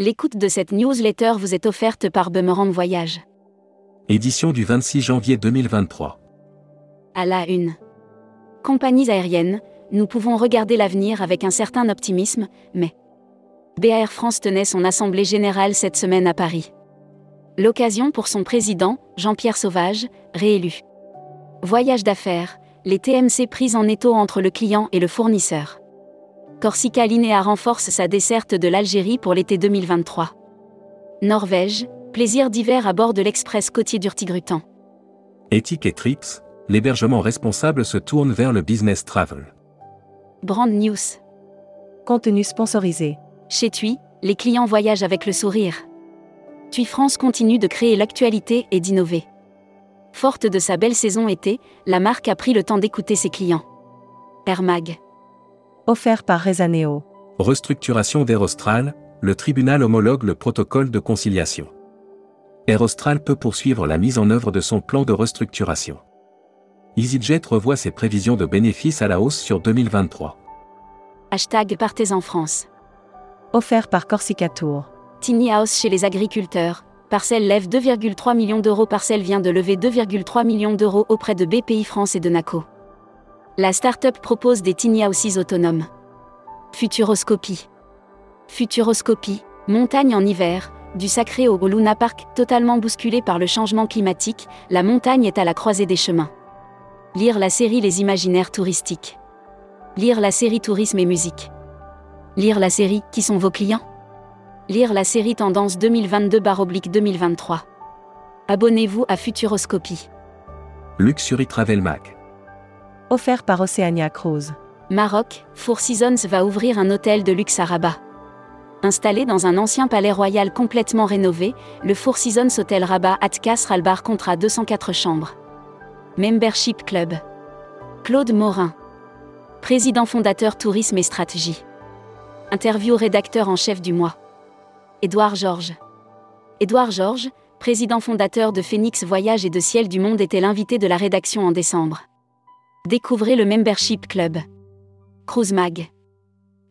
L'écoute de cette newsletter vous est offerte par Boomerang Voyage. Édition du 26 janvier 2023. À la une. Compagnies aériennes, nous pouvons regarder l'avenir avec un certain optimisme, mais BAR France tenait son assemblée générale cette semaine à Paris. L'occasion pour son président, Jean-Pierre Sauvage, réélu. Voyage d'affaires, les TMC prises en étau entre le client et le fournisseur. Corsica Linea renforce sa desserte de l'Algérie pour l'été 2023. Norvège, plaisir d'hiver à bord de l'express côtier d'Urtigrutan. Éthique et Trips, l'hébergement responsable se tourne vers le business travel. Brand News. Contenu sponsorisé. Chez TUI, les clients voyagent avec le sourire. TUI France continue de créer l'actualité et d'innover. Forte de sa belle saison été, la marque a pris le temps d'écouter ses clients. Air Mag. Offert par Rezaneo. Restructuration d'Air Austral, le tribunal homologue le protocole de conciliation. Air Austral peut poursuivre la mise en œuvre de son plan de restructuration. EasyJet revoit ses prévisions de bénéfices à la hausse sur 2023. Hashtag Partez en France. Offert par Corsica Tour. Tiny House chez les agriculteurs. Parcelle lève 2,3 millions d'euros. Parcelle vient de lever 2,3 millions d'euros auprès de BPI France et de NACO. La start-up propose des tiny houses autonomes. Futuroscopie. Futuroscopie, montagne en hiver, du sacré au Luna Park, totalement bousculé par le changement climatique, la montagne est à la croisée des chemins. Lire la série Les imaginaires touristiques. Lire la série Tourisme et musique. Lire la série Qui sont vos clients? Lire la série Tendance 2022-2023. Abonnez-vous à Futuroscopie. Luxury Travel Mag. Offert par Oceania Cruise. Maroc, Four Seasons va ouvrir un hôtel de luxe à Rabat. Installé dans un ancien palais royal complètement rénové, le Four Seasons Hotel Rabat Atkas Ralbar comptera 204 chambres. Membership Club. Claude Morin. Président fondateur Tourisme et Stratégie. Interview rédacteur en chef du mois. Édouard Georges. Édouard Georges, président fondateur de Phoenix Voyage et de Ciel du Monde, était l'invité de la rédaction en décembre. Découvrez le Membership Club. Cruise Mag.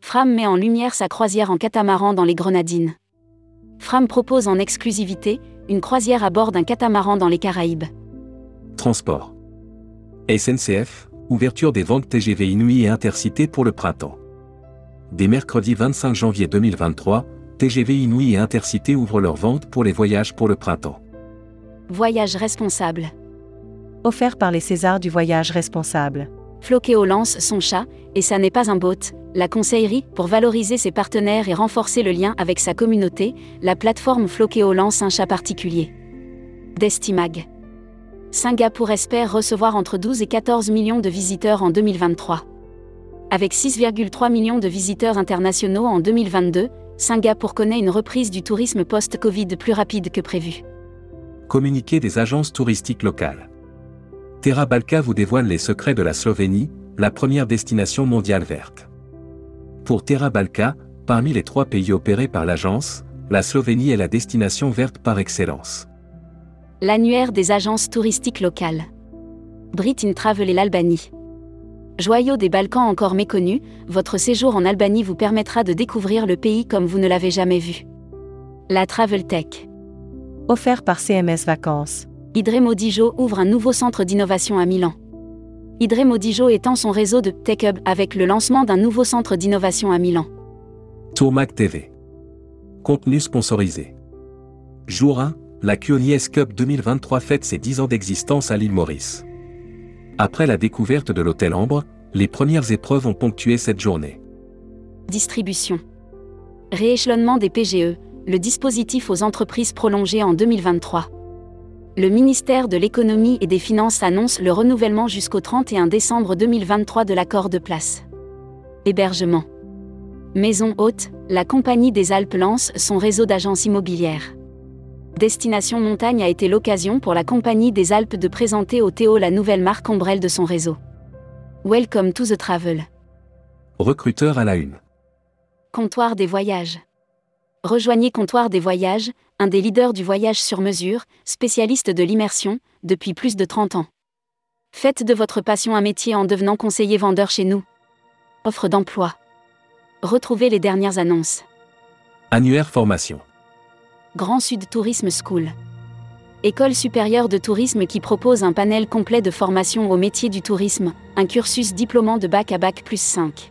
Fram met en lumière sa croisière en catamaran dans les Grenadines. Fram propose en exclusivité une croisière à bord d'un catamaran dans les Caraïbes. Transport. SNCF, ouverture des ventes TGV Inouï et Intercité pour le printemps. Dès mercredi 25 janvier 2023, TGV Inouï et Intercité ouvrent leurs ventes pour les voyages pour le printemps. Voyage responsable. Offert par les Césars du voyage responsable. Floquéo lance son chat, et ça n'est pas un bot, la conseillerie, pour valoriser ses partenaires et renforcer le lien avec sa communauté, la plateforme Floquéo lance un chat particulier. Destimag. Singapour espère recevoir entre 12 et 14 millions de visiteurs en 2023. Avec 6,3 millions de visiteurs internationaux en 2022, Singapour connaît une reprise du tourisme post-Covid plus rapide que prévu. Communiqué des agences touristiques locales. Terra Balka vous dévoile les secrets de la Slovénie, la première destination mondiale verte. Pour Terra Balka, parmi les trois pays opérés par l'agence, la Slovénie est la destination verte par excellence. L'annuaire des agences touristiques locales. Brit in Travel et l'Albanie. Joyau des Balkans encore méconnu, votre séjour en Albanie vous permettra de découvrir le pays comme vous ne l'avez jamais vu. La Travel Tech. Offert par CMS Vacances. Idremodijo ouvre un nouveau centre d'innovation à Milan. Idremodijo étend son réseau de Tech Hub avec le lancement d'un nouveau centre d'innovation à Milan. Tourmac TV. Contenu sponsorisé. Jour 1, la QNIS Cup 2023 fête ses 10 ans d'existence à l'île Maurice. Après la découverte de l'hôtel Ambre, les premières épreuves ont ponctué cette journée. Distribution. Rééchelonnement des PGE, le dispositif aux entreprises prolongé en 2023. Le ministère de l'économie et des finances annonce le renouvellement jusqu'au 31 décembre 2023 de l'accord de place. Hébergement. Maison haute, la Compagnie des Alpes lance son réseau d'agences immobilières. Destination Montagne a été l'occasion pour la Compagnie des Alpes de présenter au Théo la nouvelle marque ombrelle de son réseau. Welcome to the travel. Recruteur à la une. Comptoir des voyages. Rejoignez Comptoir des Voyages, un des leaders du voyage sur mesure, spécialiste de l'immersion, depuis plus de 30 ans. Faites de votre passion un métier en devenant conseiller vendeur chez nous. Offre d'emploi. Retrouvez les dernières annonces. Annuaire formation. Grand Sud Tourisme School. École supérieure de tourisme qui propose un panel complet de formation au métier du tourisme, un cursus diplômant de bac à bac plus 5.